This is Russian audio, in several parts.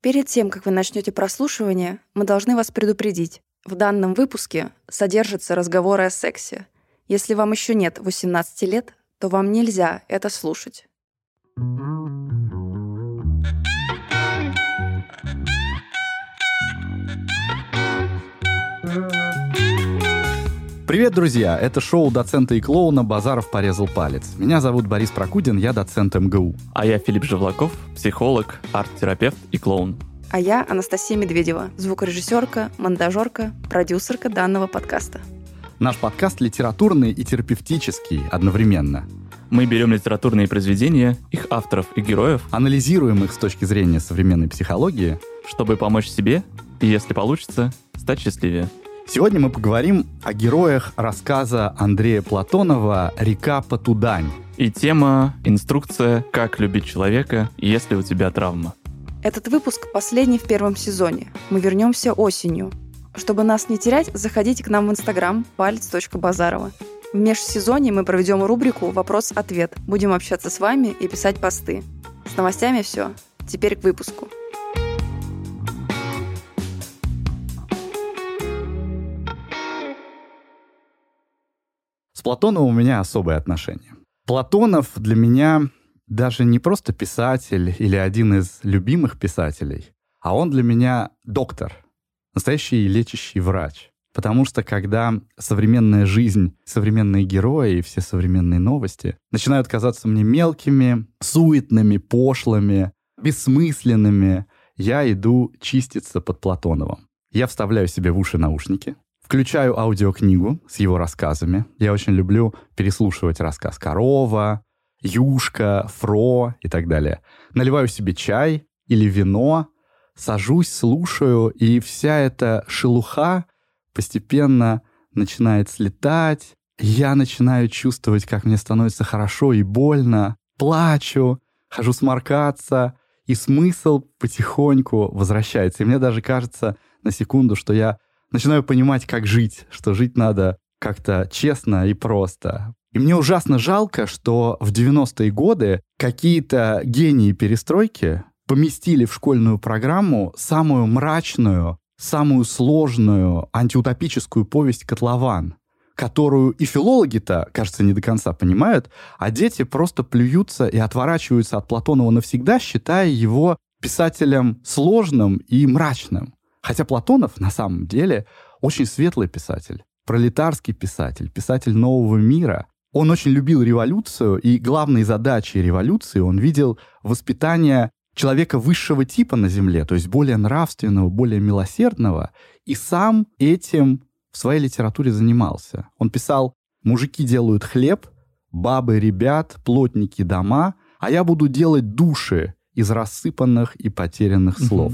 Перед тем, как вы начнете прослушивание, мы должны вас предупредить. В данном выпуске содержатся разговоры о сексе. Если вам еще нет 18 лет, то вам нельзя это слушать. Привет, друзья! Это шоу доцента и клоуна «Базаров порезал палец». Меня зовут Борис Прокудин, я доцент МГУ. А я Филипп Живлаков, психолог, арт-терапевт и клоун. А я Анастасия Медведева, звукорежиссерка, монтажерка, продюсерка данного подкаста. Наш подкаст литературный и терапевтический одновременно. Мы берем литературные произведения, их авторов и героев, Анализируем их с точки зрения современной психологии. чтобы помочь себе и, если получится, стать счастливее. Сегодня мы поговорим о героях рассказа Андрея Платонова «Река Потудань». И тема «Инструкция, как любить человека, если у тебя травма». Этот выпуск последний в первом сезоне. Мы вернемся осенью. Чтобы нас не терять, заходите к нам в Инстаграм палец.базарова. В межсезонье мы проведем рубрику «Вопрос-ответ». Будем общаться с вами и писать посты. С новостями все. Теперь к выпуску. С Платоновым у меня особое отношение. Платонов для меня даже не просто писатель или один из любимых писателей, а он для меня доктор, настоящий лечащий врач. Потому что когда современная жизнь, современные герои и все современные новости начинают казаться мне мелкими, суетными, пошлыми, бессмысленными, я иду чиститься под Платоновым. Я вставляю себе в уши наушники, включаю аудиокнигу с его рассказами. Я очень люблю переслушивать рассказ «Корова», «Юшка», «Фро» и так далее. Наливаю себе чай или вино, сажусь, слушаю, и вся эта шелуха постепенно начинает слетать. Я начинаю чувствовать, как мне становится хорошо и больно. Плачу, хожу сморкаться, и смысл потихоньку возвращается. И мне даже кажется на секунду, что я начинаю понимать, как жить, что жить надо как-то честно и просто. И мне ужасно жалко, что в 90-е годы какие-то гении перестройки поместили в школьную программу самую мрачную, самую сложную антиутопическую повесть «Котлован», которую и филологи-то, кажется, не до конца понимают, а дети просто плюются и отворачиваются от Платонова навсегда, считая его писателем сложным и мрачным. Хотя Платонов на самом деле очень светлый писатель, пролетарский писатель, писатель нового мира. Он очень любил революцию, и главной задачей революции он видел воспитание человека высшего типа на Земле, то есть более нравственного, более милосердного, и сам этим в своей литературе занимался. Он писал «Мужики делают хлеб, бабы ребят, плотники дома, а я буду делать души из рассыпанных и потерянных слов».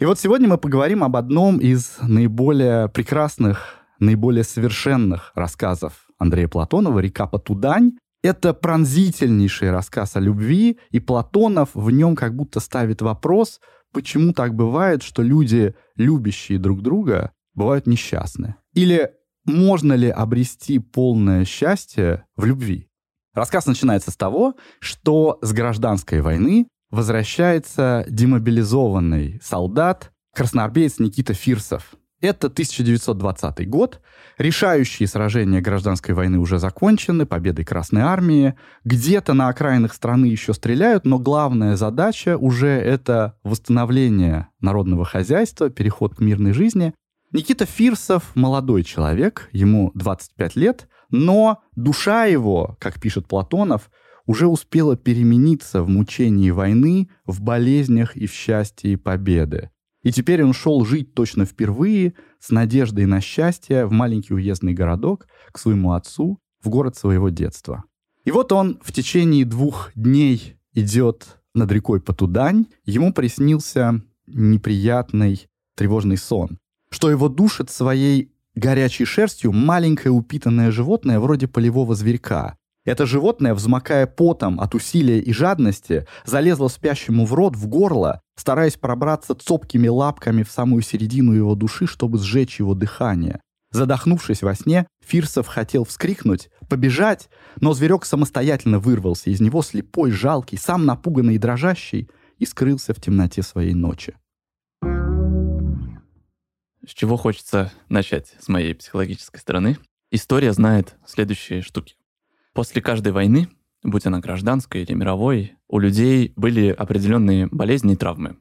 И вот сегодня мы поговорим об одном из наиболее прекрасных, наиболее совершенных рассказов Андрея Платонова «Река Потудань». Это пронзительнейший рассказ о любви, и Платонов в нем как будто ставит вопрос, почему так бывает, что люди, любящие друг друга, бывают несчастны. Или можно ли обрести полное счастье в любви? Рассказ начинается с того, что с гражданской войны возвращается демобилизованный солдат, красноармеец Никита Фирсов. Это 1920 год. Решающие сражения гражданской войны уже закончены, победой Красной Армии. Где-то на окраинах страны еще стреляют, но главная задача уже это восстановление народного хозяйства, переход к мирной жизни. Никита Фирсов молодой человек, ему 25 лет, но душа его, как пишет Платонов, уже успела перемениться в мучении войны, в болезнях и в счастье и победы. И теперь он шел жить точно впервые, с надеждой на счастье, в маленький уездный городок, к своему отцу, в город своего детства. И вот он в течение двух дней идет над рекой Потудань, ему приснился неприятный тревожный сон, что его душит своей горячей шерстью маленькое упитанное животное вроде полевого зверька, это животное, взмокая потом от усилия и жадности, залезло спящему в рот, в горло, стараясь пробраться цопкими лапками в самую середину его души, чтобы сжечь его дыхание. Задохнувшись во сне, Фирсов хотел вскрикнуть, побежать, но зверек самостоятельно вырвался из него слепой, жалкий, сам напуганный и дрожащий, и скрылся в темноте своей ночи. С чего хочется начать с моей психологической стороны? История знает следующие штуки. После каждой войны, будь она гражданской или мировой, у людей были определенные болезни и травмы.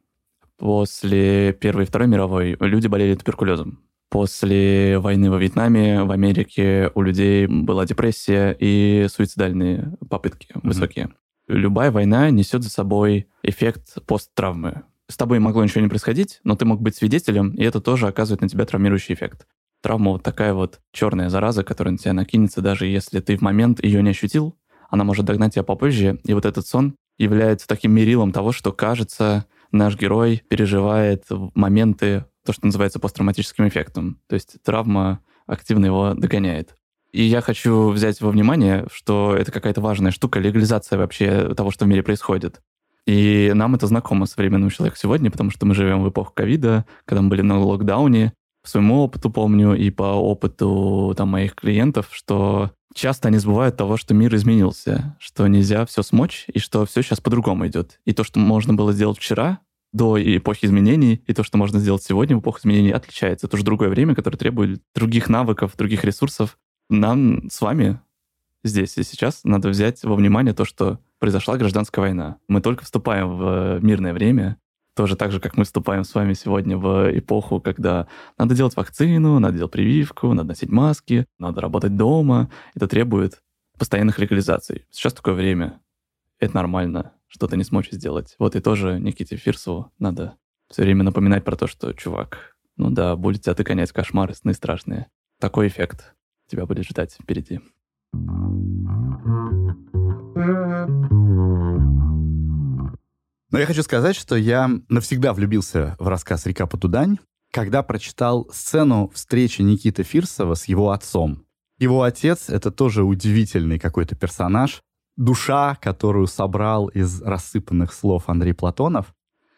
После Первой и Второй мировой люди болели туберкулезом. После войны во Вьетнаме, в Америке у людей была депрессия и суицидальные попытки mm-hmm. высокие. Любая война несет за собой эффект посттравмы. С тобой могло ничего не происходить, но ты мог быть свидетелем, и это тоже оказывает на тебя травмирующий эффект. Травма вот такая вот черная зараза, которая на тебя накинется, даже если ты в момент ее не ощутил, она может догнать тебя попозже, и вот этот сон является таким мерилом того, что, кажется, наш герой переживает моменты, то, что называется посттравматическим эффектом. То есть травма активно его догоняет. И я хочу взять во внимание, что это какая-то важная штука, легализация вообще того, что в мире происходит. И нам это знакомо современному человеку сегодня, потому что мы живем в эпоху ковида, когда мы были на локдауне. Своему опыту помню и по опыту там, моих клиентов, что часто они забывают того, что мир изменился, что нельзя все смочь, и что все сейчас по-другому идет. И то, что можно было сделать вчера, до эпохи изменений, и то, что можно сделать сегодня в эпоху изменений, отличается. Это уже другое время, которое требует других навыков, других ресурсов. Нам с вами здесь и сейчас надо взять во внимание то, что произошла гражданская война. Мы только вступаем в мирное время, тоже так же, как мы вступаем с вами сегодня в эпоху, когда надо делать вакцину, надо делать прививку, надо носить маски, надо работать дома. Это требует постоянных легализаций. Сейчас такое время. Это нормально, что-то не смочь сделать. Вот и тоже Никите Фирсову надо все время напоминать про то, что, чувак, ну да, будет тебя догонять кошмары, сны страшные. Такой эффект тебя будет ждать впереди. Но я хочу сказать, что я навсегда влюбился в рассказ «Река Потудань», когда прочитал сцену встречи Никиты Фирсова с его отцом. Его отец — это тоже удивительный какой-то персонаж, душа, которую собрал из рассыпанных слов Андрей Платонов.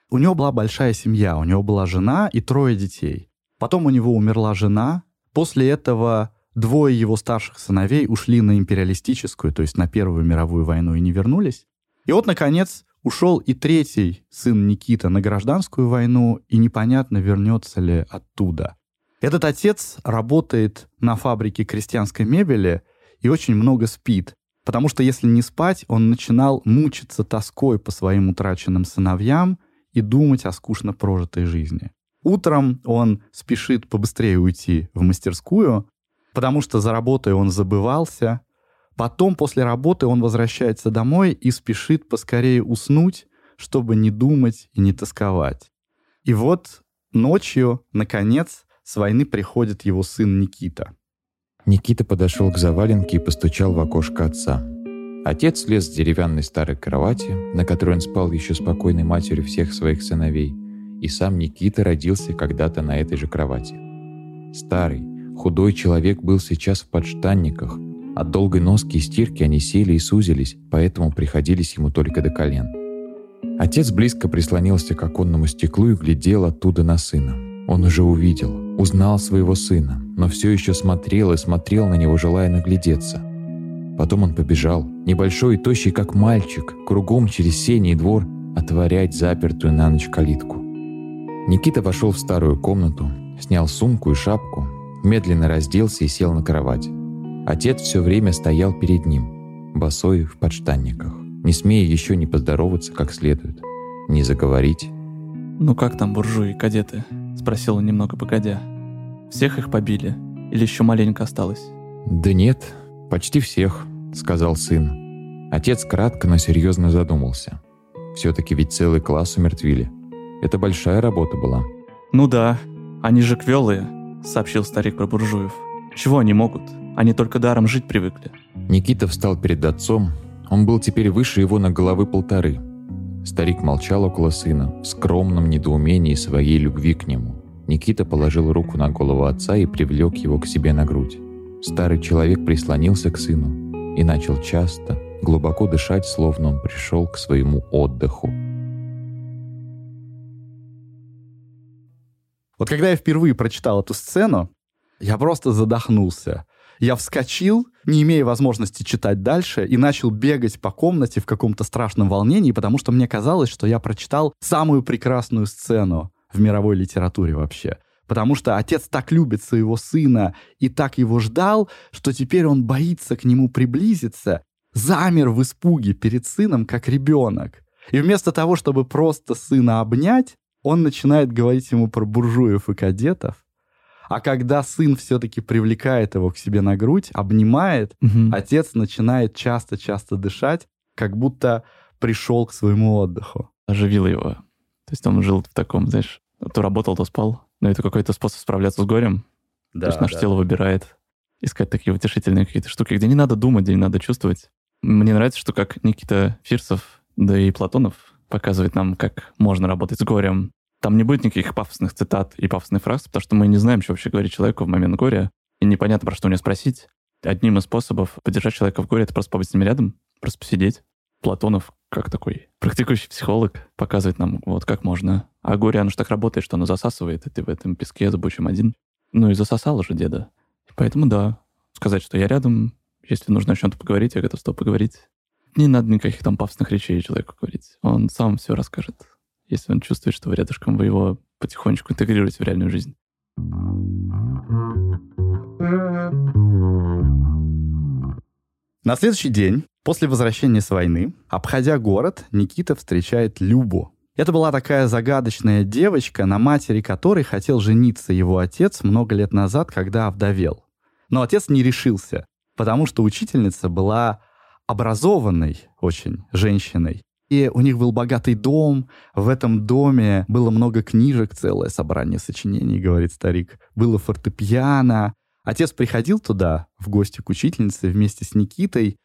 У него была большая семья, у него была жена и трое детей. Потом у него умерла жена. После этого двое его старших сыновей ушли на империалистическую, то есть на Первую мировую войну и не вернулись. И вот, наконец, Ушел и третий сын Никита на гражданскую войну, и непонятно, вернется ли оттуда. Этот отец работает на фабрике крестьянской мебели и очень много спит, потому что если не спать, он начинал мучиться тоской по своим утраченным сыновьям и думать о скучно прожитой жизни. Утром он спешит побыстрее уйти в мастерскую, потому что за работой он забывался, Потом, после работы, он возвращается домой и спешит поскорее уснуть, чтобы не думать и не тосковать. И вот ночью, наконец, с войны приходит его сын Никита. Никита подошел к заваленке и постучал в окошко отца. Отец слез с деревянной старой кровати, на которой он спал еще спокойной матерью всех своих сыновей, и сам Никита родился когда-то на этой же кровати. Старый, худой человек был сейчас в подштанниках – от долгой носки и стирки они сели и сузились, поэтому приходились ему только до колен. Отец близко прислонился к оконному стеклу и глядел оттуда на сына. Он уже увидел, узнал своего сына, но все еще смотрел и смотрел на него, желая наглядеться. Потом он побежал, небольшой и тощий, как мальчик, кругом через сений двор, отворять запертую на ночь калитку. Никита вошел в старую комнату, снял сумку и шапку, медленно разделся и сел на кровать. Отец все время стоял перед ним, босой в подштанниках, не смея еще не поздороваться как следует, не заговорить. «Ну как там буржуи, кадеты?» — спросил он немного погодя. «Всех их побили? Или еще маленько осталось?» «Да нет, почти всех», — сказал сын. Отец кратко, но серьезно задумался. Все-таки ведь целый класс умертвили. Это большая работа была. «Ну да, они же квелые», — сообщил старик про буржуев. «Чего они могут? Они только даром жить привыкли. Никита встал перед отцом. Он был теперь выше его на головы полторы. Старик молчал около сына, в скромном недоумении своей любви к нему. Никита положил руку на голову отца и привлек его к себе на грудь. Старый человек прислонился к сыну и начал часто, глубоко дышать, словно он пришел к своему отдыху. Вот когда я впервые прочитал эту сцену, я просто задохнулся. Я вскочил, не имея возможности читать дальше, и начал бегать по комнате в каком-то страшном волнении, потому что мне казалось, что я прочитал самую прекрасную сцену в мировой литературе вообще. потому что отец так любит своего сына и так его ждал, что теперь он боится к нему приблизиться, замер в испуге перед сыном, как ребенок. И вместо того, чтобы просто сына обнять, он начинает говорить ему про буржуев и кадетов. А когда сын все-таки привлекает его к себе на грудь, обнимает, Мгм. отец начинает часто-часто дышать, как будто пришел к своему отдыху. оживил его. То есть он жил в таком, знаешь, то работал, то спал. Но это какой-то способ справляться с горем. То есть наше тело выбирает искать такие утешительные какие-то штуки, где не надо думать, где не надо чувствовать. Мне нравится, что как Никита Фирсов, да и Платонов показывает нам, как можно работать с горем. Там не будет никаких пафосных цитат и пафосных фраз, потому что мы не знаем, что вообще говорить человеку в момент горя, и непонятно, про что у него спросить. Одним из способов поддержать человека в горе — это просто побыть с ним рядом, просто посидеть. Платонов, как такой практикующий психолог, показывает нам, вот как можно. А горе, оно же так работает, что оно засасывает, и ты в этом песке зубучим один. Ну и засосал уже деда. Поэтому да, сказать, что я рядом, если нужно о чем-то поговорить, я готов с тобой поговорить. Не надо никаких там пафосных речей человеку говорить. Он сам все расскажет, если он чувствует, что вы рядышком, вы его потихонечку интегрируете в реальную жизнь. На следующий день, после возвращения с войны, обходя город, Никита встречает Любу. Это была такая загадочная девочка, на матери которой хотел жениться его отец много лет назад, когда овдовел. Но отец не решился, потому что учительница была образованной очень женщиной. И у них был богатый дом, в этом доме было много книжек, целое собрание сочинений, говорит старик. Было фортепиано. Отец приходил туда в гости к учительнице вместе с Никитой,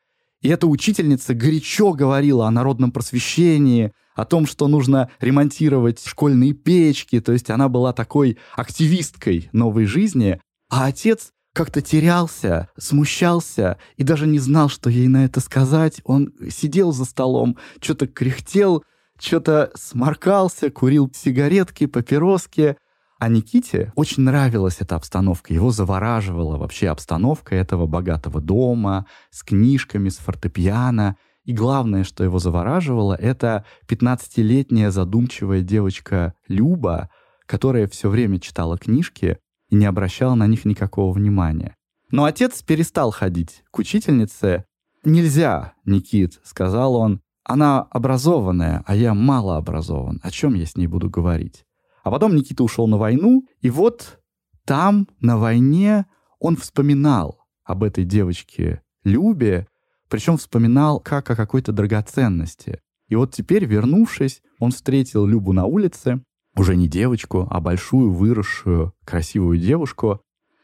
и эта учительница горячо говорила о народном просвещении, о том, что нужно ремонтировать школьные печки, то есть она была такой активисткой новой жизни, а отец как-то терялся, смущался и даже не знал, что ей на это сказать. Он сидел за столом, что-то кряхтел, что-то сморкался, курил сигаретки, папироски. А Никите очень нравилась эта обстановка. Его завораживала вообще обстановка этого богатого дома с книжками, с фортепиано. И главное, что его завораживало, это 15-летняя задумчивая девочка Люба, которая все время читала книжки не обращала на них никакого внимания. Но отец перестал ходить к учительнице. «Нельзя, Никит», — сказал он, — «она образованная, а я мало образован. О чем я с ней буду говорить?» А потом Никита ушел на войну, и вот там, на войне, он вспоминал об этой девочке Любе, причем вспоминал как о какой-то драгоценности. И вот теперь, вернувшись, он встретил Любу на улице, уже не девочку, а большую, выросшую, красивую девушку.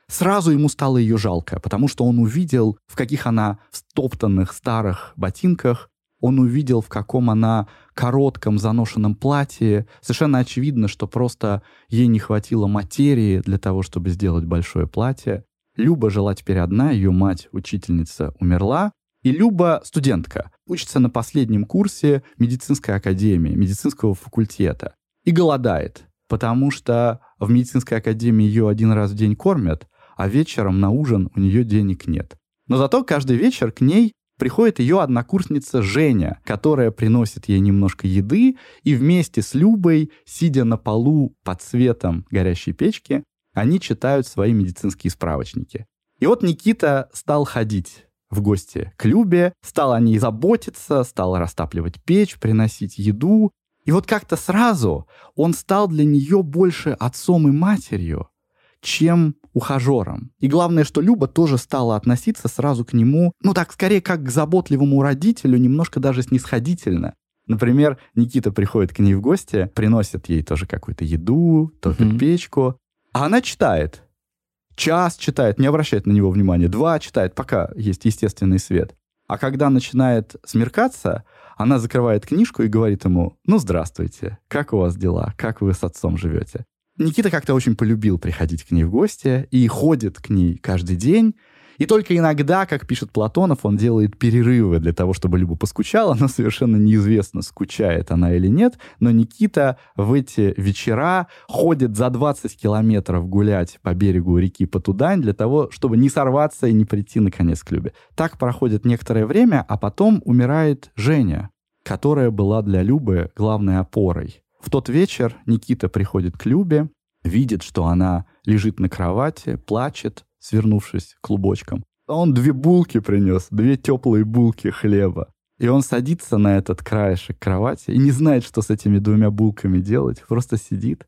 Сразу ему стало ее жалко, потому что он увидел, в каких она в стоптанных старых ботинках, он увидел, в каком она коротком заношенном платье. Совершенно очевидно, что просто ей не хватило материи для того, чтобы сделать большое платье. Люба жила теперь одна, ее мать, учительница, умерла. И Люба студентка, учится на последнем курсе медицинской академии, медицинского факультета. И голодает, потому что в медицинской академии ее один раз в день кормят, а вечером на ужин у нее денег нет. Но зато каждый вечер к ней приходит ее однокурсница Женя, которая приносит ей немножко еды, и вместе с Любой, сидя на полу под светом горящей печки, они читают свои медицинские справочники. И вот Никита стал ходить в гости к Любе, стал о ней заботиться, стал растапливать печь, приносить еду. И вот как-то сразу он стал для нее больше отцом и матерью, чем ухажером. И главное, что Люба тоже стала относиться сразу к нему, ну так, скорее как к заботливому родителю, немножко даже снисходительно. Например, Никита приходит к ней в гости, приносит ей тоже какую-то еду, топит Мгм. печку, а она читает. Час читает, не обращает на него внимания. Два читает, пока есть естественный свет. А когда начинает смеркаться, она закрывает книжку и говорит ему, ну, здравствуйте, как у вас дела, как вы с отцом живете? Никита как-то очень полюбил приходить к ней в гости и ходит к ней каждый день. И только иногда, как пишет Платонов, он делает перерывы для того, чтобы Люба поскучала, но совершенно неизвестно, скучает она или нет. Но Никита в эти вечера ходит за 20 километров гулять по берегу реки Потудань для того, чтобы не сорваться и не прийти наконец к Любе. Так проходит некоторое время, а потом умирает Женя, которая была для Любы главной опорой. В тот вечер Никита приходит к Любе, видит, что она лежит на кровати, плачет, свернувшись клубочком. А он две булки принес, две теплые булки хлеба. И он садится на этот краешек кровати и не знает, что с этими двумя булками делать, просто сидит.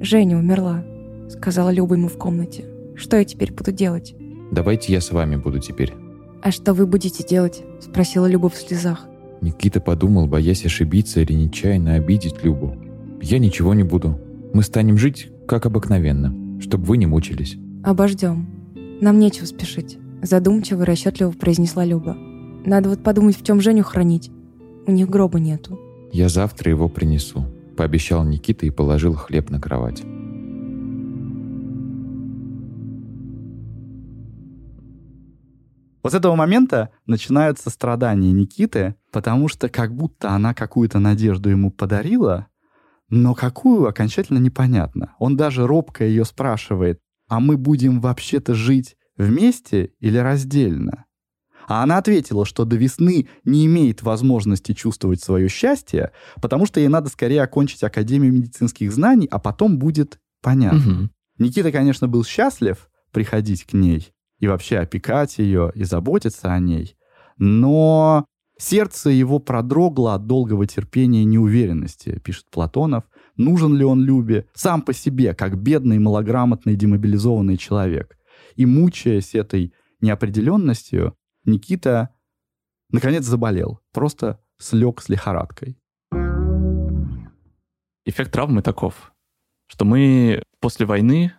«Женя умерла», — сказала Люба ему в комнате. «Что я теперь буду делать?» Давайте я с вами буду теперь. «А что вы будете делать?» — спросила Люба в слезах. Никита подумал, боясь ошибиться или нечаянно обидеть Любу. Я ничего не буду. Мы станем жить, как обыкновенно, чтобы вы не мучились. «Обождем. Нам нечего спешить», — задумчиво и расчетливо произнесла Люба. «Надо вот подумать, в чем Женю хранить. У них гроба нету». Я завтра его принесу, пообещал Никита и положил хлеб на кровать. Вот с этого момента начинаются страдания Никиты, потому что как будто она какую-то надежду ему подарила, но какую окончательно непонятно. Он даже робко ее спрашивает, а мы будем вообще-то жить вместе или раздельно? А она ответила, что до весны не имеет возможности чувствовать свое счастье, потому что ей надо скорее окончить Академию медицинских знаний, а потом будет понятно. Мгм. Никита, конечно, был счастлив приходить к ней и вообще опекать ее и заботиться о ней, но сердце его продрогло от долгого терпения и неуверенности, пишет Платонов. Нужен ли он Любе сам по себе, как бедный, малограмотный, демобилизованный человек? И мучаясь этой неопределенностью, Никита наконец заболел, просто слег с лихорадкой. Эффект травмы таков, что мы после войны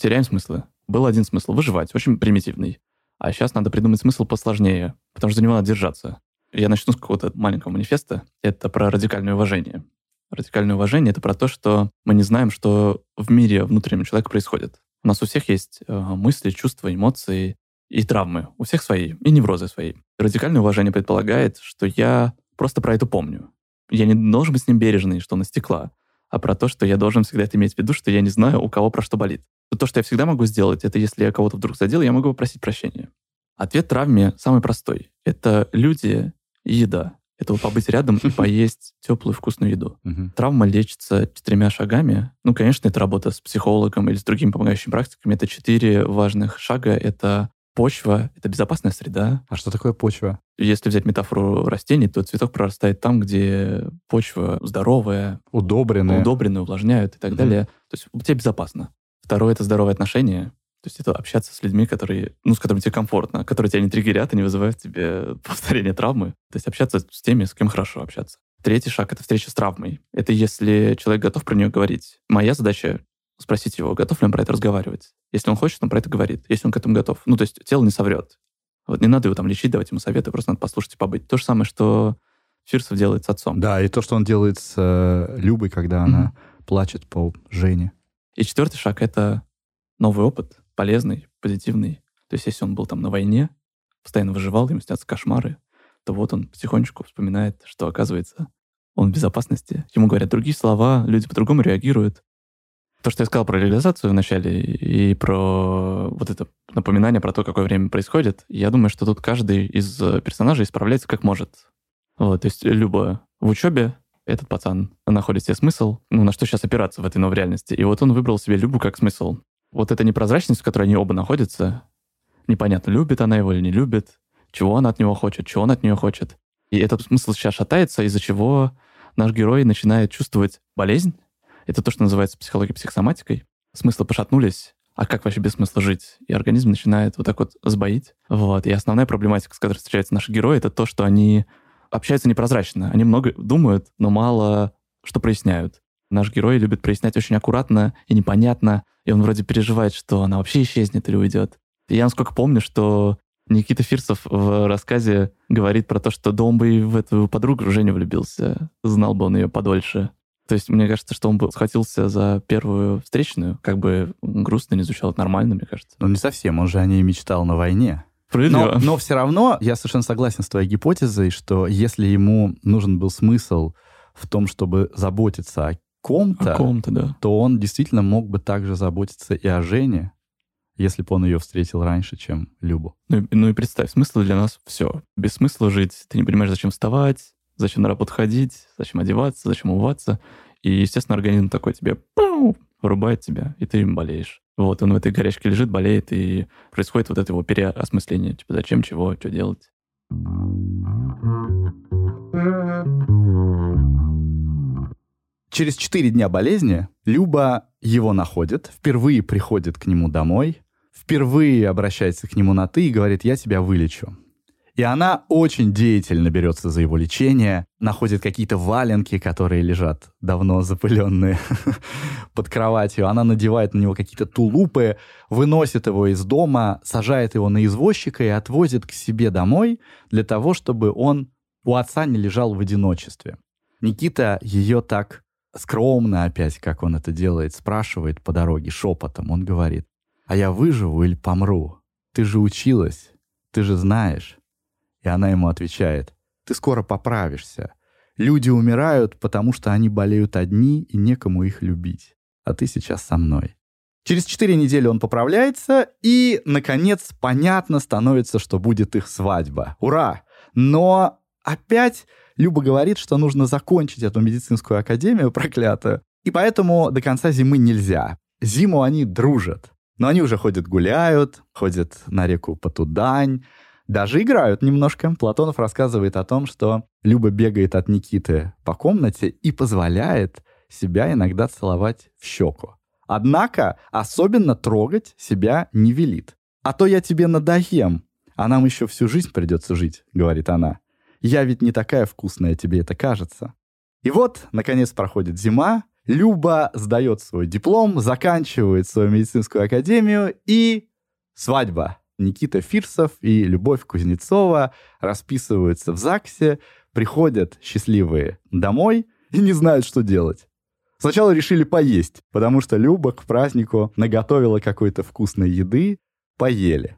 теряем смыслы. Был один смысл — выживать, очень примитивный. А сейчас надо придумать смысл посложнее, потому что за него надо держаться. Я начну с какого-то маленького манифеста. Это про радикальное уважение. Радикальное уважение — это про то, что мы не знаем, что в мире внутреннем человека происходит. У нас у всех есть э, мысли, чувства, эмоции и травмы. У всех свои, и неврозы свои. Радикальное уважение предполагает, что я просто про это помню. Я не должен быть с ним бережный, что он из стекла, а про то, что я должен всегда это иметь в виду, что я не знаю, у кого про что болит. То, что я всегда могу сделать, это если я кого-то вдруг задел, я могу попросить прощения. Ответ травме самый простой. Это люди и еда. Это вот побыть рядом и поесть теплую вкусную еду. Травма лечится четырьмя шагами. Ну, конечно, это работа с психологом или с другими помогающими практиками. Это четыре важных шага. Это почва, это безопасная среда. А что такое почва? Если взять метафору растений, то цветок прорастает там, где почва здоровая, Удобренные. удобренная, увлажняют и так Мгм. далее. То есть тебе безопасно. Второе — это здоровые отношения. То есть это общаться с людьми, которые, ну, с которыми тебе комфортно, которые тебя не триггерят и не вызывают тебе повторение травмы. То есть общаться с теми, с кем хорошо общаться. Третий шаг — это встреча с травмой. Это если человек готов про нее говорить. Моя задача — спросить его, готов ли он про это разговаривать. Если он хочет, он про это говорит. Если он к этому готов. Ну, то есть тело не соврет. Вот не надо его там лечить, давать ему советы, просто надо послушать и побыть. То же самое, что Фирсов делает с отцом. Да, и то, что он делает с э, Любой, когда она плачет по Жене. И четвертый шаг — это новый опыт, полезный, позитивный. То есть если он был там на войне, постоянно выживал, ему снятся кошмары, то вот он потихонечку вспоминает, что, оказывается, он в безопасности. Ему говорят другие слова, люди по-другому реагируют. То, что я сказал про реализацию вначале и про вот это напоминание про то, какое время происходит, я думаю, что тут каждый из э, персонажей справляется как может. Вот, то есть Люба в учебе, этот пацан находит себе смысл, ну, на что сейчас опираться в этой новой реальности. И вот он выбрал себе Любу как смысл. Вот эта непрозрачность, в которой они оба находятся, непонятно, любит она его или не любит, чего она от него хочет, чего он от нее хочет. И этот смысл сейчас шатается, из-за чего наш герой начинает чувствовать болезнь. Это то, что называется психологией психосоматикой. Смыслы пошатнулись, а как вообще без смысла жить? И организм начинает вот так вот сбоить. Вот. И основная проблематика, с которой встречаются наши герои, это то, что они общаются непрозрачно. Они много думают, но мало что проясняют. Наш герой любит прояснять очень аккуратно и непонятно, и он вроде переживает, что она вообще исчезнет или уйдет. И я насколько помню, что Никита Фирсов в рассказе говорит про то, что да он бы и в эту подругу Женю влюбился, знал бы он ее подольше. То есть мне кажется, что он бы схватился за первую встречную, как бы грустно не звучало, нормально, мне кажется. Ну, не совсем, он же о ней мечтал на войне. Но, но все равно я совершенно согласен с твоей гипотезой, что если ему нужен был смысл в том, чтобы заботиться о ком-то, О ком-то, да. то он действительно мог бы также заботиться и о Жене, если бы он ее встретил раньше, чем Любу. Ну, ну и представь, смысл для нас все. Без смысла жить. Ты не понимаешь, зачем вставать, зачем на работу ходить, зачем одеваться, зачем умываться. И, естественно, организм такой тебе... «Пау!» вырубает тебя, и ты болеешь. Вот он в этой горячке лежит, болеет, и происходит вот это его переосмысление. Типа, зачем, чего, что делать. Через четыре дня болезни Люба его находит, впервые приходит к нему домой, впервые обращается к нему на «ты» и говорит «я тебя вылечу». И она очень деятельно берется за его лечение, находит какие-то валенки, которые лежат давно запыленные под кроватью. Она надевает на него какие-то тулупы, выносит его из дома, сажает его на извозчика и отвозит к себе домой для того, чтобы он у отца не лежал в одиночестве. Никита ее так скромно опять, как он это делает, спрашивает по дороге шепотом. Он говорит, а я выживу или помру? Ты же училась, ты же знаешь. И она ему отвечает, ты скоро поправишься. Люди умирают, потому что они болеют одни и некому их любить. А ты сейчас со мной. Через четыре недели он поправляется, и, наконец, понятно становится, что будет их свадьба. Ура! Но опять Люба говорит, что нужно закончить эту медицинскую академию проклятую, и поэтому до конца зимы нельзя. Зиму они дружат. Но они уже ходят гуляют, ходят на реку Потудань, даже играют немножко. Платонов рассказывает о том, что Люба бегает от Никиты по комнате и позволяет себя иногда целовать в щеку. Однако особенно трогать себя не велит. «А то я тебе надоем, а нам еще всю жизнь придется жить», — говорит она. «Я ведь не такая вкусная, тебе это кажется». И вот, наконец, проходит зима, Люба сдает свой диплом, заканчивает свою медицинскую академию и свадьба. Никита Фирсов и Любовь Кузнецова расписываются в ЗАГСе, приходят счастливые домой и не знают, что делать. Сначала решили поесть, потому что Люба к празднику наготовила какой-то вкусной еды, поели.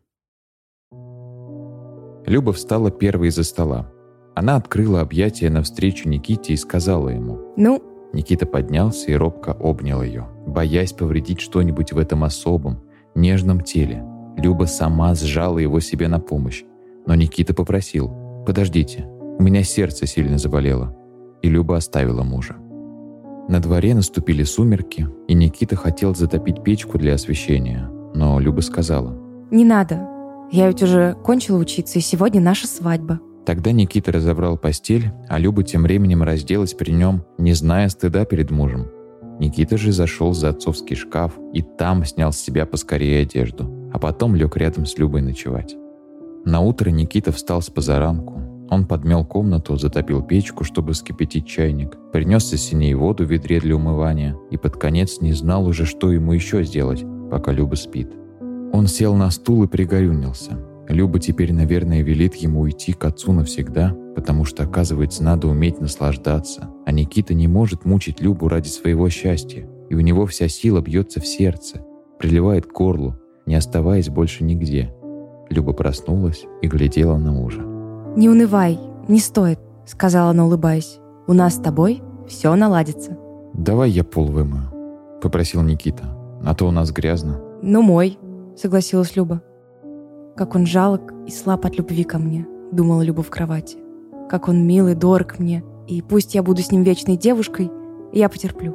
Люба встала первой из-за стола. Она открыла объятия навстречу Никите и сказала ему. «Ну?» Никита поднялся и робко обнял ее, боясь повредить что-нибудь в этом особом, нежном теле, Люба сама сжала его себе на помощь. Но Никита попросил «Подождите, у меня сердце сильно заболело». И Люба оставила мужа. На дворе наступили сумерки, и Никита хотел затопить печку для освещения. Но Люба сказала «Не надо. Я ведь уже кончила учиться, и сегодня наша свадьба». Тогда Никита разобрал постель, а Люба тем временем разделась при нем, не зная стыда перед мужем. Никита же зашел за отцовский шкаф и там снял с себя поскорее одежду а потом лег рядом с Любой ночевать. На утро Никита встал с позаранку. Он подмел комнату, затопил печку, чтобы скипятить чайник, принес из синей воду в ведре для умывания и под конец не знал уже, что ему еще сделать, пока Люба спит. Он сел на стул и пригорюнился. Люба теперь, наверное, велит ему уйти к отцу навсегда, потому что, оказывается, надо уметь наслаждаться. А Никита не может мучить Любу ради своего счастья, и у него вся сила бьется в сердце, приливает к горлу, не оставаясь больше нигде. Люба проснулась и глядела на мужа. «Не унывай, не стоит», — сказала она, улыбаясь. «У нас с тобой все наладится». «Давай я пол вымою», — попросил Никита. «А то у нас грязно». «Ну мой», — согласилась Люба. «Как он жалок и слаб от любви ко мне», — думала Люба в кровати. «Как он милый, дорог мне, и пусть я буду с ним вечной девушкой, я потерплю.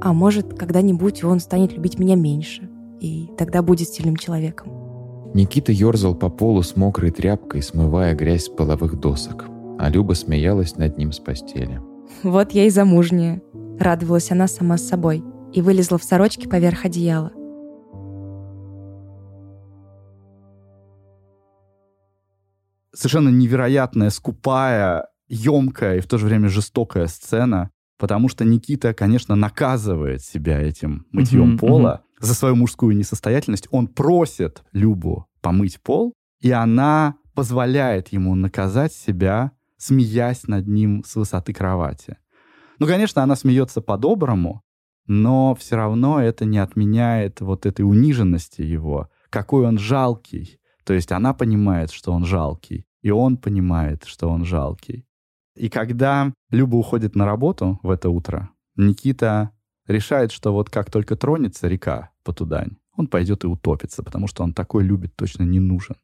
А может, когда-нибудь он станет любить меня меньше и тогда будет сильным человеком. Никита ерзал по полу с мокрой тряпкой, смывая грязь с половых досок, а Люба смеялась над ним с постели. «Вот я и замужняя», — радовалась она сама с собой и вылезла в сорочке поверх одеяла. Совершенно невероятная, скупая, емкая и в то же время жестокая сцена, потому что Никита, конечно, наказывает себя этим мытьем mm-hmm, пола, за свою мужскую несостоятельность, он просит Любу помыть пол, и она позволяет ему наказать себя, смеясь над ним с высоты кровати. Ну, конечно, она смеется по-доброму, но все равно это не отменяет вот этой униженности его, какой он жалкий. То есть она понимает, что он жалкий, и он понимает, что он жалкий. И когда Люба уходит на работу в это утро, Никита решает, что вот как только тронется река, Потудань, он пойдет и утопится, потому что он такой любит, точно не нужен.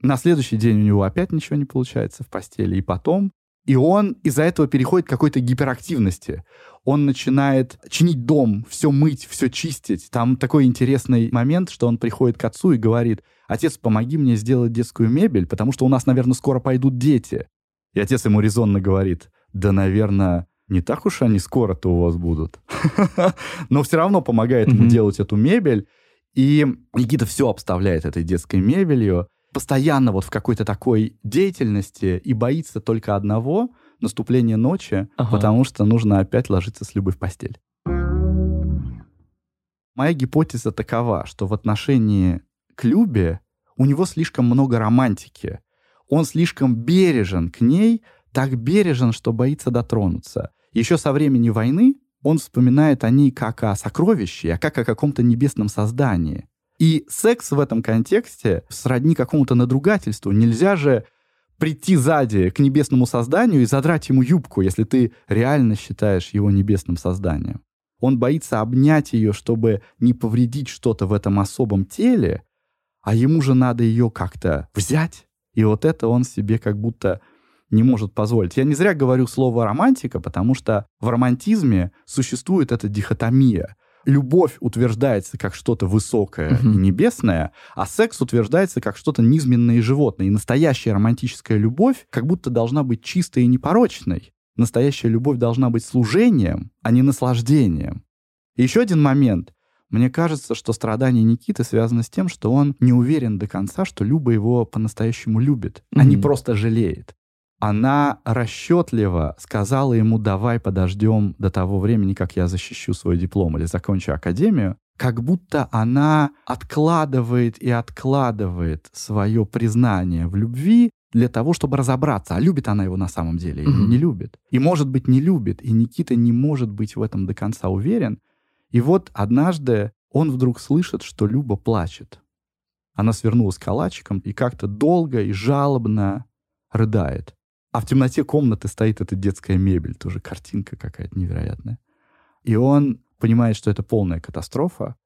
На следующий день у него опять ничего не получается в постели, и потом И он из-за этого переходит к какой-то гиперактивности. Он начинает чинить дом, все мыть, все чистить. Там такой интересный момент, что он приходит к отцу и говорит, отец, помоги мне сделать детскую мебель, потому что у нас, наверное, скоро пойдут дети. И отец ему резонно говорит, да, наверное, не так уж они скоро-то у вас будут. Но все равно помогает ему делать эту мебель. И Никита все обставляет этой детской мебелью постоянно вот в какой-то такой деятельности и боится только одного — наступления ночи, ага. потому что нужно опять ложиться с Любой в постель. Моя гипотеза такова, что в отношении к Любе у него слишком много романтики. Он слишком бережен к ней, так бережен, что боится дотронуться. Еще со времени войны он вспоминает о ней как о сокровище, а как о каком-то небесном создании. И секс в этом контексте сродни какому-то надругательству. Нельзя же прийти сзади к небесному созданию и задрать ему юбку, если ты реально считаешь его небесным созданием. Он боится обнять ее, чтобы не повредить что-то в этом особом теле, а ему же надо ее как-то взять. И вот это он себе как будто не может позволить. Я не зря говорю слово романтика, потому что в романтизме существует эта дихотомия любовь утверждается как что-то высокое uh-huh. и небесное, а секс утверждается как что-то низменное и животное. И настоящая романтическая любовь как будто должна быть чистой и непорочной. Настоящая любовь должна быть служением, а не наслаждением. И еще один момент. Мне кажется, что страдание Никиты связано с тем, что он не уверен до конца, что Люба его по-настоящему любит, mm-hmm. а не просто жалеет она расчетливо сказала ему, давай подождем до того времени, как я защищу свой диплом или закончу академию, как будто она откладывает и откладывает свое признание в любви для того, чтобы разобраться, а любит она его на самом деле или mm-hmm. не любит. И, может быть, не любит, и Никита не может быть в этом до конца уверен. И вот однажды он вдруг слышит, что Люба плачет. Она свернулась калачиком и как-то долго и жалобно рыдает. А в темноте комнаты стоит эта детская мебель, тоже картинка какая-то невероятная. И он понимает, что это полная катастрофа,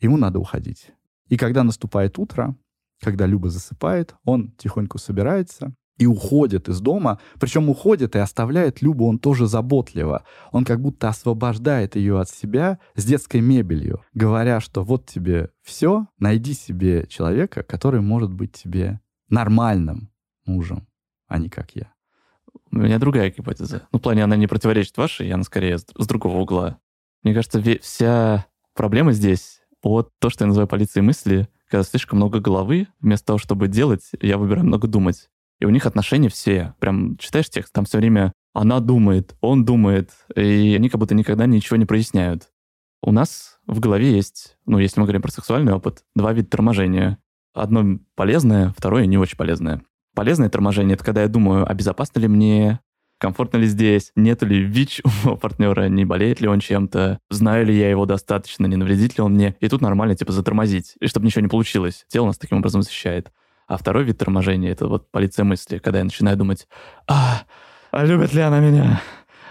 ему надо уходить. И когда наступает утро, когда Люба засыпает, он тихонько собирается и уходит из дома. Причем уходит и оставляет Любу он тоже заботливо. Он как будто освобождает ее от себя с детской мебелью, говоря, что вот тебе все, найди себе человека, который может быть тебе нормальным мужем а не как я. У меня другая гипотеза. Ну, в плане, она не противоречит вашей, она скорее с, другого угла. Мне кажется, вся проблема здесь от то, что я называю полицией мысли, когда слишком много головы, вместо того, чтобы делать, я выбираю много думать. И у них отношения все. Прям читаешь текст, там все время она думает, он думает, и они как будто никогда ничего не проясняют. У нас в голове есть, ну, если мы говорим про сексуальный опыт, два вида торможения. Одно полезное, второе не очень полезное. Полезное торможение — это когда я думаю, а безопасно ли мне, комфортно ли здесь, нет ли ВИЧ у моего партнера, не болеет ли он чем-то, знаю ли я его достаточно, не навредит ли он мне. И тут нормально, типа, затормозить, и чтобы ничего не получилось. Тело нас таким образом защищает. А второй вид торможения — это вот полиция мысли, когда я начинаю думать, а, а любит ли она меня?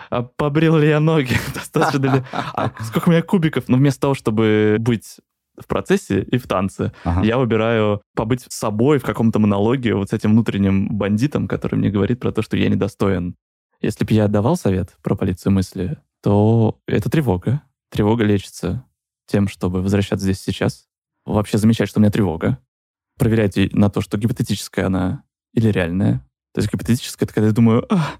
А побрил ли я ноги? Достаточно ли? А сколько у меня кубиков? Ну, вместо того, чтобы быть в процессе и в танце. Ага. Я выбираю побыть с собой в каком-то монологе вот с этим внутренним бандитом, который мне говорит про то, что я недостоин. Если бы я давал совет про полицию мысли, то это тревога. Тревога лечится тем, чтобы возвращаться здесь сейчас. Вообще замечать, что у меня тревога. Проверять на то, что гипотетическая она или реальная. То есть гипотетическая, это когда я думаю, а,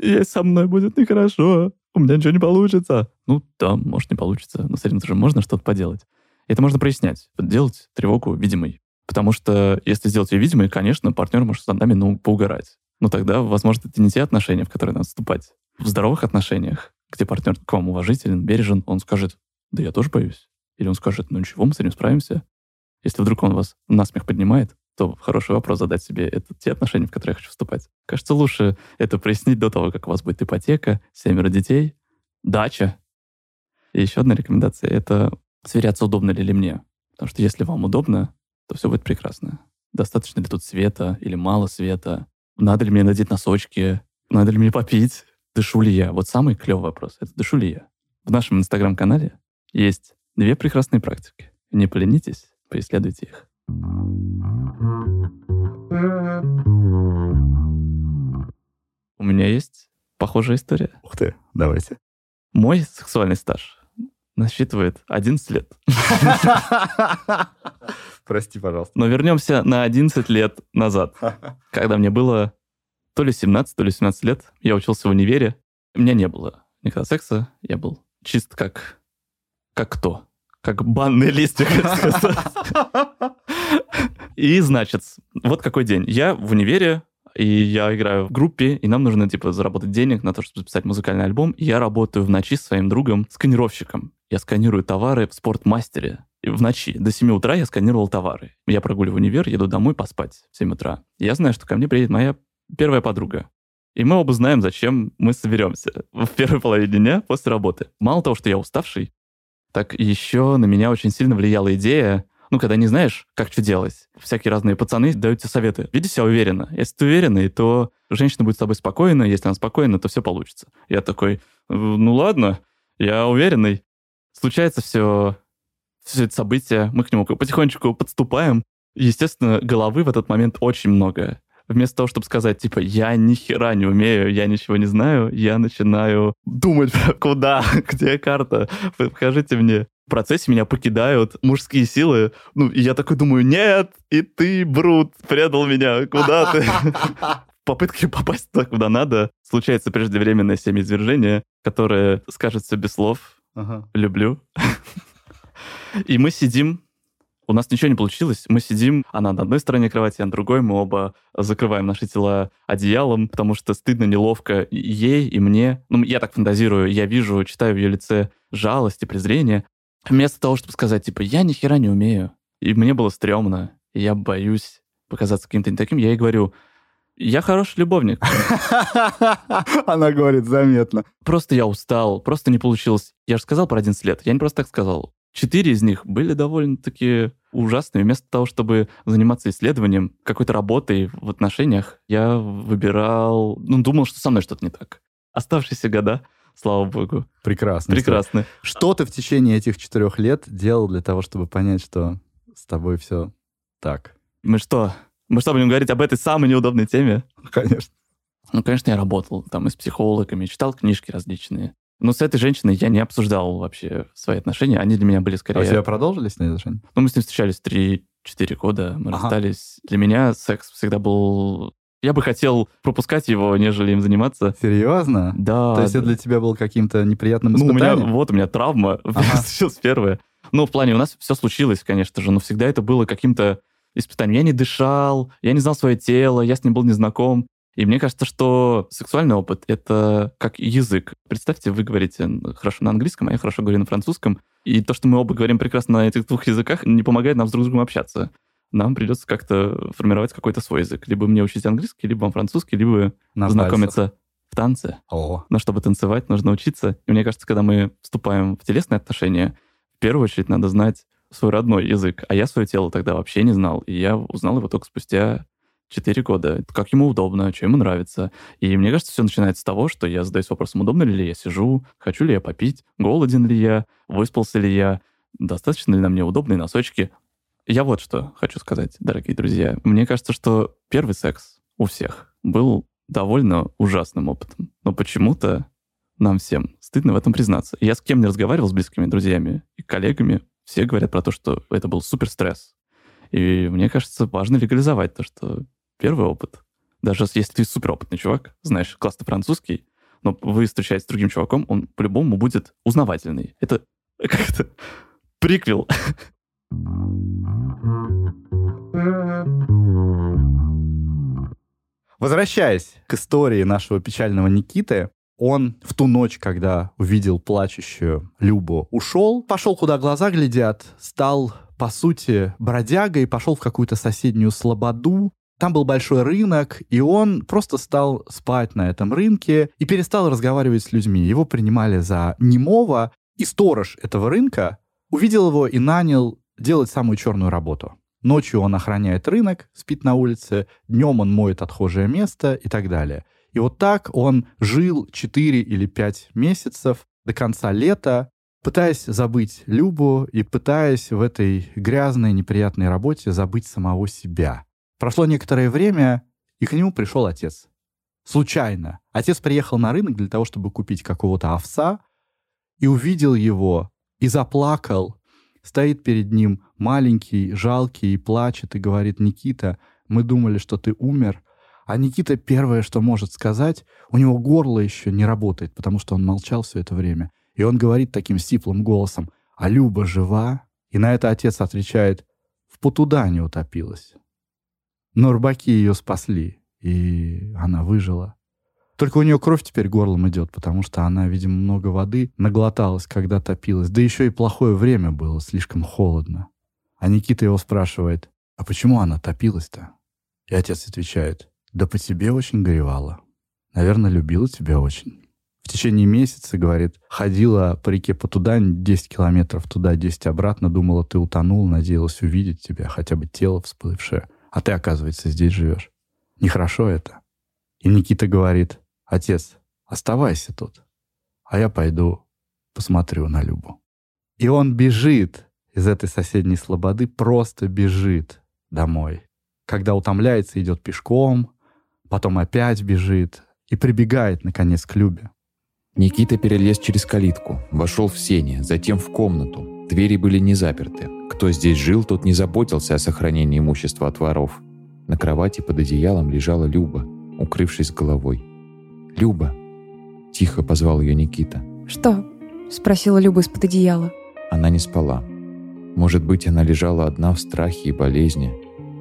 ей со мной будет нехорошо, у меня ничего не получится. Ну да, может не получится, но с этим тоже можно что-то поделать. Это можно прояснять, делать тревогу видимой. Потому что если сделать ее видимой, конечно, партнер может с нами ну, поугарать. Но тогда, возможно, это не те отношения, в которые надо вступать. В здоровых отношениях, где партнер к вам уважителен, бережен, он скажет, да я тоже боюсь. Или он скажет, ну ничего, мы с этим справимся. Если вдруг он вас насмех поднимает, то хороший вопрос задать себе, это те отношения, в которые я хочу вступать. Кажется, лучше это прояснить до того, как у вас будет ипотека, семеро детей, дача. И еще одна рекомендация — это сверяться, удобно ли, ли мне. Потому что если вам удобно, то все будет прекрасно. Достаточно ли тут света или мало света? Надо ли мне надеть носочки? Надо ли мне попить? Дышу ли я? Вот самый клевый вопрос — это дышу ли я? В нашем инстаграм-канале есть две прекрасные практики. Не поленитесь, поисследуйте их. У меня есть похожая история. Ух ты, давайте. Мой сексуальный стаж насчитывает 11 лет. Прости, пожалуйста. Но вернемся на 11 лет назад, когда мне было то ли 17, то ли 17 лет. Я учился в универе. У меня не было никогда секса. Я был чист как... Как кто? Как банный сказать. И, значит, вот какой день. Я в универе, и я играю в группе, и нам нужно, типа, заработать денег на то, чтобы записать музыкальный альбом. И я работаю в ночи с своим другом, сканировщиком. Я сканирую товары в спортмастере. И в ночи до 7 утра я сканировал товары. Я прогуливаю универ, еду домой поспать в 7 утра. Я знаю, что ко мне приедет моя первая подруга. И мы оба знаем, зачем мы соберемся в первой половине дня после работы. Мало того, что я уставший, так еще на меня очень сильно влияла идея, ну, когда не знаешь, как что делать. Всякие разные пацаны дают тебе советы. Веди себя уверенно. Если ты уверенный, то женщина будет с тобой спокойна. Если она спокойна, то все получится. Я такой, ну ладно, я уверенный. Случается все, все это событие, мы к нему потихонечку подступаем. Естественно, головы в этот момент очень много вместо того, чтобы сказать, типа, я ни хера не умею, я ничего не знаю, я начинаю думать, куда, где карта, покажите мне. В процессе меня покидают мужские силы. Ну, и я такой думаю, нет, и ты, Брут, предал меня, куда ты? В попытке попасть туда, куда надо, случается преждевременное семяизвержение, которое скажет все без слов. Ага. Люблю. И мы сидим у нас ничего не получилось. Мы сидим, она на одной стороне кровати, а на другой. Мы оба закрываем наши тела одеялом, потому что стыдно, неловко ей, и мне. Ну, я так фантазирую, я вижу, читаю в ее лице жалость и презрение. Вместо того, чтобы сказать, типа, я ни хера не умею, и мне было стрёмно, я боюсь показаться каким-то не таким, я ей говорю, я хороший любовник. Она говорит, заметно. Просто я устал, просто не получилось. Я же сказал про 11 лет, я не просто так сказал. Четыре из них были довольно-таки ужасными. Вместо того, чтобы заниматься исследованием, какой-то работой в отношениях, я выбирал... Ну, думал, что со мной что-то не так. Оставшиеся года, слава богу. Прекрасно. Прекрасно. Что ты в течение этих четырех лет делал для того, чтобы понять, что с тобой все так? Мы что? Мы что, будем говорить об этой самой неудобной теме? Конечно. Ну, конечно, я работал там и с психологами, читал книжки различные. Но с этой женщиной я не обсуждал вообще свои отношения. Они для меня были скорее... А у тебя продолжили с ней отношения? Ну, мы с ней встречались 3-4 года, мы Ага. расстались. Для меня секс всегда был... Я бы хотел пропускать его, нежели им заниматься. Серьезно? Да. То есть да. это для тебя было каким-то неприятным Ну, у меня, испытанием? вот у меня травма Ага. случилась первая. Ну, в плане, у нас все случилось, конечно же, но всегда это было каким-то испытанием. Я не дышал, я не знал свое тело, я с ним был незнаком. И мне кажется, что сексуальный опыт — это как язык. Представьте, вы говорите хорошо на английском, а я хорошо говорю на французском. И то, что мы оба говорим прекрасно на этих двух языках, не помогает нам с друг с другом общаться. Нам придется как-то формировать какой-то свой язык. Либо мне учить английский, либо вам французский, либо На знакомиться в танце. пальцах. О, Но чтобы танцевать, нужно учиться. И мне кажется, когда мы вступаем в телесные отношения, в первую очередь надо знать свой родной язык. А я свое тело тогда вообще не знал. И я узнал его только спустя 4 года. Как ему удобно, что ему нравится. И мне кажется, все начинается с того, что я задаюсь вопросом, удобно ли я сижу, хочу ли я попить, голоден ли я, выспался ли я, достаточно ли на мне удобные носочки. Я вот что хочу сказать, дорогие друзья. Мне кажется, что первый секс у всех был довольно ужасным опытом. Но почему-то нам всем стыдно в этом признаться. Я с кем не разговаривал, с близкими друзьями и коллегами, все говорят про то, что это был супер стресс. И мне кажется, важно легализовать то, что первый опыт, даже если ты суперопытный чувак, знаешь классный французский, но вы встречаетесь с другим чуваком, он по-любому будет узнавательный. Это как-то приквел. Возвращаясь к истории нашего печального Никиты, он в ту ночь, когда увидел плачущую Любу, ушел, пошел, куда глаза глядят, стал, по сути, бродягой, пошел в какую-то соседнюю слободу. Там был большой рынок, и он просто стал спать на этом рынке и перестал разговаривать с людьми. Его принимали за немого, и сторож этого рынка увидел его и нанял делать самую черную работу. Ночью он охраняет рынок, спит на улице, днем он моет отхожее место и так далее. И вот так он жил 4 или 5 месяцев до конца лета, пытаясь забыть Любу и пытаясь в этой грязной, неприятной работе забыть самого себя. Прошло некоторое время, и к нему пришел отец. случайно. Отец приехал на рынок для того, чтобы купить какого-то овса, и увидел его, и заплакал. Стоит перед ним маленький, жалкий, и плачет, и говорит, «Никита, мы думали, что ты умер». А Никита первое, что может сказать, у него горло еще не работает, потому что он молчал все это время. И он говорит таким сиплым голосом, «А Люба жива?» И на это отец отвечает, «В Путудане утопилась». Но рыбаки ее спасли, и она выжила. Только у нее кровь теперь горлом идет, потому что она, видимо, много воды наглоталась, когда топилась. Да еще и плохое время было, слишком холодно. А Никита его спрашивает, а почему она топилась-то? И отец отвечает, да по тебе очень горевала. Наверное, любила тебя очень. В течение месяца, говорит, ходила по реке туда 10 километров туда, 10 обратно, думала, ты утонул, надеялась увидеть тебя, хотя бы тело всплывшее. А ты, оказывается, здесь живешь. Нехорошо это. И Никита говорит, отец, оставайся тут, а я пойду посмотрю на Любу. И он бежит из этой соседней слободы, просто бежит домой. Когда утомляется, идет пешком, потом опять бежит и прибегает, наконец, к Любе. Никита перелез через калитку, вошел в сене, затем в комнату. Двери были не заперты. Кто здесь жил, тот не заботился о сохранении имущества от воров. На кровати под одеялом лежала Люба, укрывшись головой. «Люба!» — тихо позвал ее Никита. «Что?» — спросила Люба из-под одеяла. Она не спала. Может быть, она лежала одна в страхе и болезни,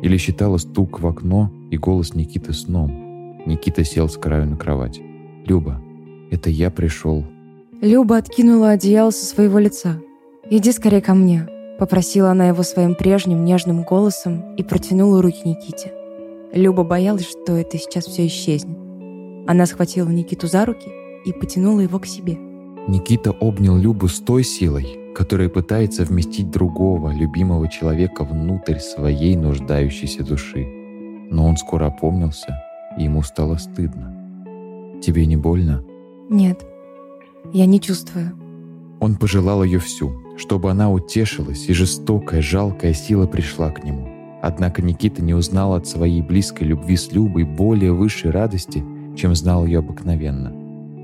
или считала стук в окно и голос Никиты сном. Никита сел с краю на кровать. «Люба, это я пришел». Люба откинула одеяло со своего лица. «Иди скорее ко мне», — попросила она его своим прежним нежным голосом и протянула руки Никите. Люба боялась, что это сейчас все исчезнет. Она схватила Никиту за руки и потянула его к себе. Никита обнял Любу с той силой, которая пытается вместить другого, любимого человека внутрь своей нуждающейся души. Но он скоро опомнился, ему стало стыдно. «Тебе не больно?» «Нет, я не чувствую». Он пожелал ее всю, чтобы она утешилась, и жестокая, жалкая сила пришла к нему. Однако Никита не узнал от своей близкой любви с Любой более высшей радости, чем знал ее обыкновенно.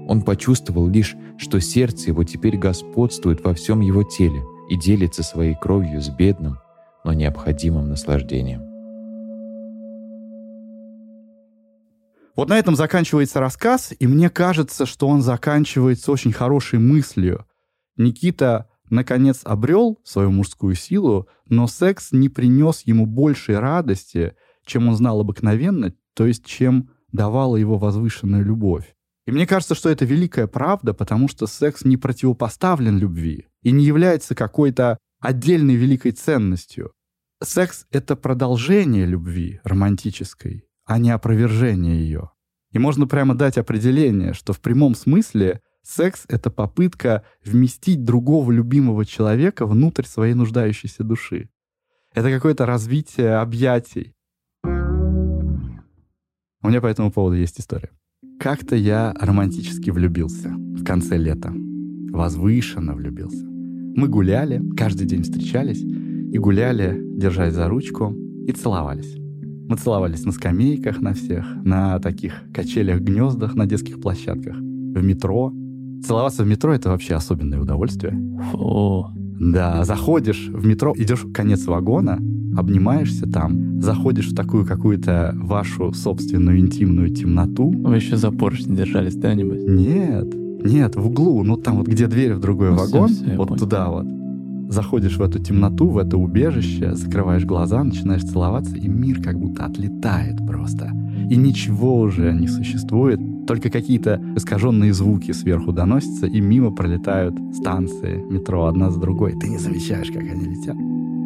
Он почувствовал лишь, что сердце его теперь господствует во всем его теле и делится своей кровью с бедным, но необходимым наслаждением. Вот на этом заканчивается рассказ, и мне кажется, что он заканчивается очень хорошей мыслью. Никита наконец обрел свою мужскую силу, но секс не принес ему большей радости, чем он знал обыкновенно, то есть чем давала его возвышенная любовь. И мне кажется, что это великая правда, потому что секс не противопоставлен любви и не является какой-то отдельной великой ценностью. Секс — это продолжение любви романтической, а не опровержение ее. И можно прямо дать определение, что в прямом смысле секс — это попытка вместить другого любимого человека внутрь своей нуждающейся души. Это какое-то развитие объятий. У меня по этому поводу есть история. Как-то я романтически влюбился в конце лета. Возвышенно влюбился. Мы гуляли, каждый день встречались и гуляли, держась за ручку, и целовались. Мы целовались на скамейках на всех, на таких качелях-гнездах на детских площадках, в метро. Целоваться в метро — это вообще особенное удовольствие. Фу. Да, заходишь в метро, идешь в конец вагона, обнимаешься там, заходишь в такую какую-то вашу собственную интимную темноту. Вы еще за поручни держались, да, нибудь? Нет, нет, в углу, ну там вот где дверь в другой Ну, вагон, всё, я вот понял. туда вот. Заходишь в эту темноту, в это убежище, закрываешь глаза, начинаешь целоваться, и мир как будто отлетает просто. И ничего уже не существует, только какие-то искаженные звуки сверху доносятся, и мимо пролетают станции метро одна за другой. Ты не замечаешь, как они летят.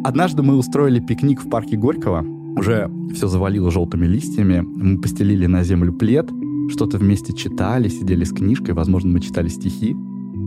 Однажды мы устроили пикник в парке Горького. Уже все завалило желтыми листьями. Мы постелили на землю плед, что-то вместе читали, сидели с книжкой, возможно, мы читали стихи.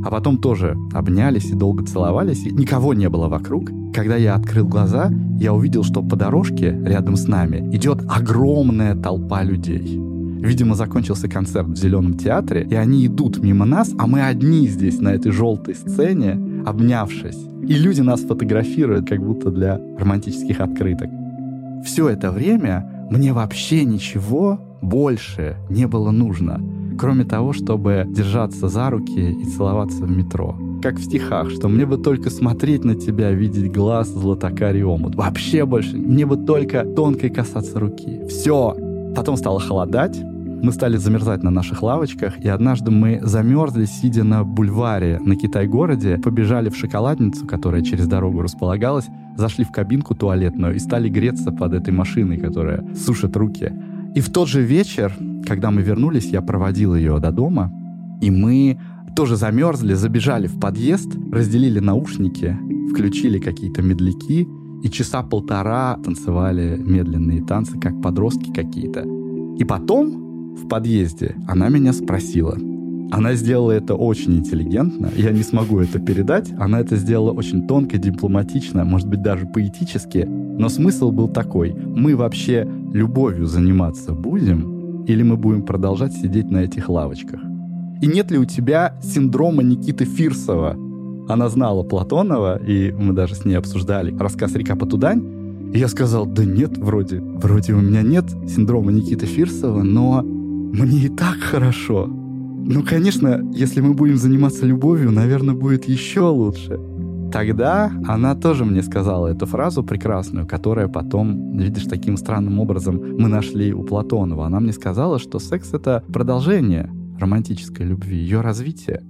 А потом тоже обнялись и долго целовались, и никого не было вокруг. Когда я открыл глаза, я увидел, что по дорожке рядом с нами идет огромная толпа людей. Видимо, закончился концерт в Зеленом театре, и они идут мимо нас, а мы одни здесь, на этой желтой сцене, обнявшись. И люди нас фотографируют, как будто для романтических открыток. Все это время мне вообще ничего больше не было нужно, кроме того, чтобы держаться за руки и целоваться в метро. Как в стихах, что мне бы только смотреть на тебя, видеть глаз златокарий омут. Вообще больше. Мне бы только тонкой касаться руки. Все. Потом стало холодать, мы стали замерзать на наших лавочках, и однажды мы замерзли, сидя на бульваре на Китай-городе, побежали в шоколадницу, которая через дорогу располагалась, зашли в кабинку туалетную и стали греться под этой машиной, которая сушит руки. И в тот же вечер, когда мы вернулись, я проводил ее до дома, и мы тоже замерзли, забежали в подъезд, разделили наушники, включили какие-то медляки, и часа полтора танцевали медленные танцы, как подростки какие-то. И потом в подъезде она меня спросила. Она сделала это очень интеллигентно, я не смогу это передать. Она это сделала очень тонко, дипломатично, может быть, даже поэтически. Но смысл был такой. Мы вообще любовью заниматься будем или мы будем продолжать сидеть на этих лавочках? И нет ли у тебя синдрома Никиты Фирсова? Она знала Платонова, и мы даже с ней обсуждали рассказ «Река Потудань». И я сказал, да нет, вроде, вроде у меня нет синдрома Никиты Фирсова, но мне и так хорошо. Ну, конечно, если мы будем заниматься любовью, наверное, будет еще лучше. Тогда она тоже мне сказала эту фразу прекрасную, которая потом, видишь, таким странным образом мы нашли у Платонова. Она мне сказала, что секс — это продолжение романтической любви, ее развитие.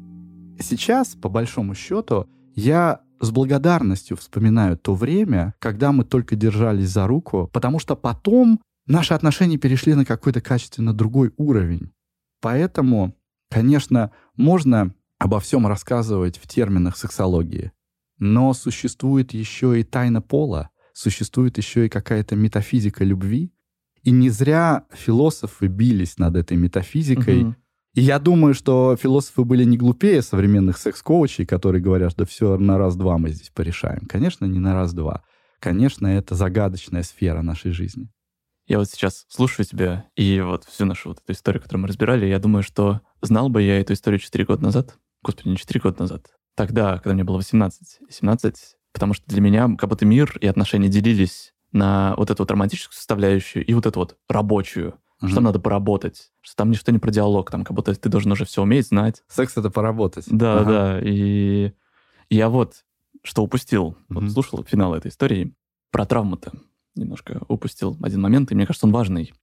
Сейчас, по большому счету, я с благодарностью вспоминаю то время, когда мы только держались за руку, потому что потом наши отношения перешли на какой-то качественно другой уровень. Поэтому, конечно, можно обо всем рассказывать в терминах сексологии. Но существует еще и тайна пола, существует еще и какая-то метафизика любви. И не зря философы бились над этой метафизикой. Угу. И я думаю, что философы были не глупее современных секс-коучей, которые говорят, да все на раз-два мы здесь порешаем. Конечно, не на раз-два. Конечно, это загадочная сфера нашей жизни. Я вот сейчас слушаю тебя, и вот всю нашу вот эту историю, которую мы разбирали, я думаю, что знал бы я эту историю 4 года назад, господи, не 4 года назад, тогда, когда мне было 18, 17, потому что для меня как будто мир и отношения делились на вот эту вот романтическую составляющую и вот эту вот рабочую, mm что надо поработать, что там ничто не про диалог, там как будто ты должен уже все уметь, знать. Секс — это поработать. Да, ага. да, и я вот что упустил, mm вот слушал финал этой истории про травму-то, немножко упустил один момент, и мне кажется, он важный.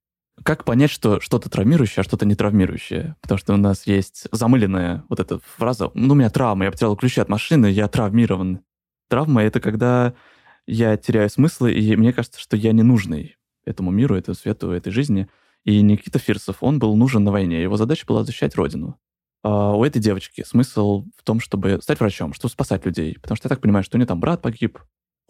Как понять, что что-то травмирующее, а что-то не травмирующее? Потому что у нас есть замыленная вот эта фраза «ну, у меня травма, я потерял ключи от машины, я травмирован». Травма — это когда я теряю смыслы, и мне кажется, что я не нужный этому миру, этому свету, этой жизни. И Никита Фирсов, он был нужен на войне. Его задача была защищать родину. А у этой девочки смысл в том, чтобы стать врачом, чтобы спасать людей. Потому что я так понимаю, что у нее там брат погиб.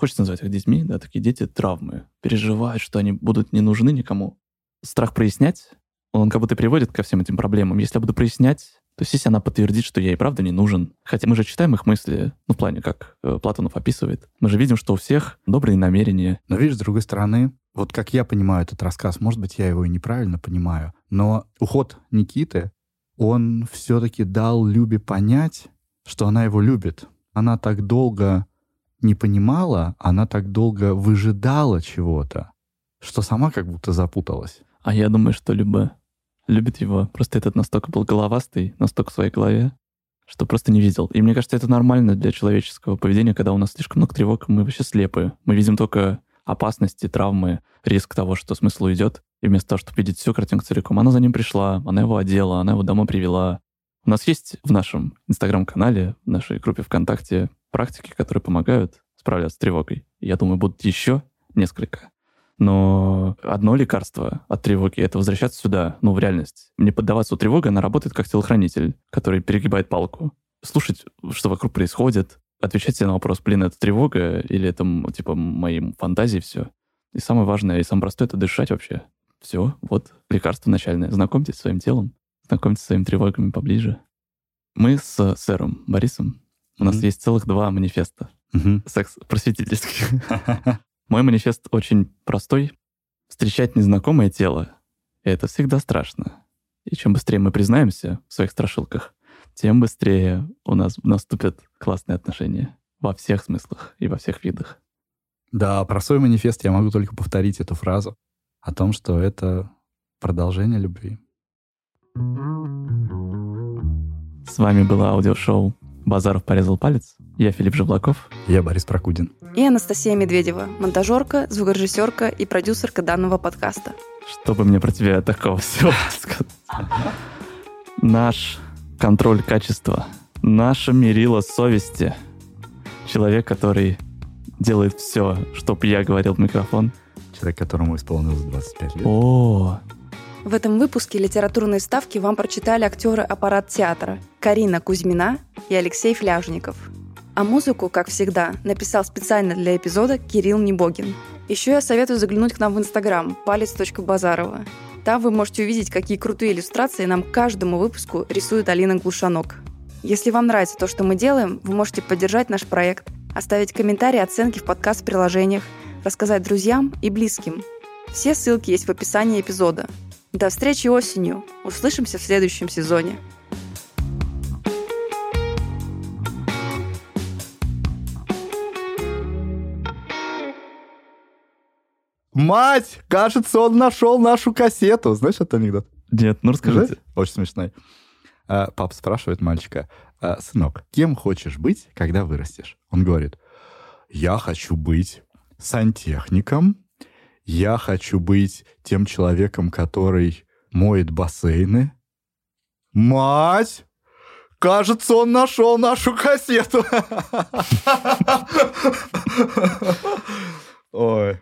Хочется назвать их детьми, да, такие дети травмы. Переживают, что они будут не нужны никому страх прояснять, он как будто приводит ко всем этим проблемам. Если я буду прояснять, то есть если она подтвердит, что я и правда не нужен, хотя мы же читаем их мысли, ну, в плане, как э, Платонов описывает, мы же видим, что у всех добрые намерения. Но видишь, с другой стороны, вот как я понимаю этот рассказ, может быть, я его и неправильно понимаю, но уход Никиты, он все-таки дал Любе понять, что она его любит. Она так долго не понимала, она так долго выжидала чего-то, что сама как будто запуталась. А я думаю, что Люба любит его. Просто этот настолько был головастый, настолько в своей голове, что просто не видел. И мне кажется, это нормально для человеческого поведения, когда у нас слишком много тревог, мы вообще слепы. Мы видим только опасности, травмы, риск того, что смысл уйдет. И вместо того, чтобы видеть всю картинку целиком, она за ним пришла, она его одела, она его домой привела. У нас есть в нашем инстаграм-канале, в нашей группе ВКонтакте практики, которые помогают справляться с тревогой. Я думаю, будут еще несколько. Но одно лекарство от тревоги — это возвращаться сюда, ну, в реальность. Не поддаваться тревоге, она работает как телохранитель, который перегибает палку. Слушать, что вокруг происходит, отвечать себе на вопрос, блин, это тревога или это, типа, мои фантазии все. И самое важное, и самое простое — это дышать вообще. Все, вот лекарство начальное. Знакомьтесь со своим телом, знакомьтесь со своими тревогами поближе. Мы с сэром Борисом, у нас есть целых два манифеста. Секс просветительский. Мой манифест очень простой. Встречать незнакомое тело — это всегда страшно. И чем быстрее мы признаемся в своих страшилках, тем быстрее у нас наступят классные отношения во всех смыслах и во всех видах. Да, про свой манифест я могу только повторить эту фразу о том, что это Продолжение любви. С вами было аудиошоу «Базаров порезал палец». Я Филипп Живлаков. Я Борис Прокудин. И Анастасия Медведева, монтажерка, звукорежиссерка и продюсерка данного подкаста. Что бы мне про тебя такого всего сказать? Наш контроль качества, наше мерило совести. Человек, который делает все, чтобы я говорил в микрофон. Человек, которому исполнилось 25 лет. О, В этом выпуске литературные ставки вам прочитали актеры аппарат театра Карина Кузьмина и Алексей Фляжников. А музыку, как всегда, написал специально для эпизода Кирилл Небогин. Еще я советую заглянуть к нам в инстаграм палец.базарова. Там вы можете увидеть, какие крутые иллюстрации нам каждому выпуску рисует Алина Глушанок. Если вам нравится то, что мы делаем, вы можете поддержать наш проект, оставить комментарии, оценки в подкаст-приложениях, рассказать друзьям и близким. Все ссылки есть в описании эпизода. До встречи осенью. Услышимся в следующем сезоне. Мать! Кажется, он нашел нашу кассету. Знаешь этот анекдот? нет, ну расскажите. Знаете? Очень смешной. А, Папа спрашивает мальчика, «А, сынок, кем хочешь быть, когда вырастешь? Он говорит, я хочу быть сантехником, я хочу быть тем человеком, который моет бассейны. Мать! Кажется, он нашел нашу кассету. Ой.